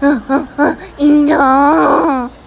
어, 어, 어, 인정.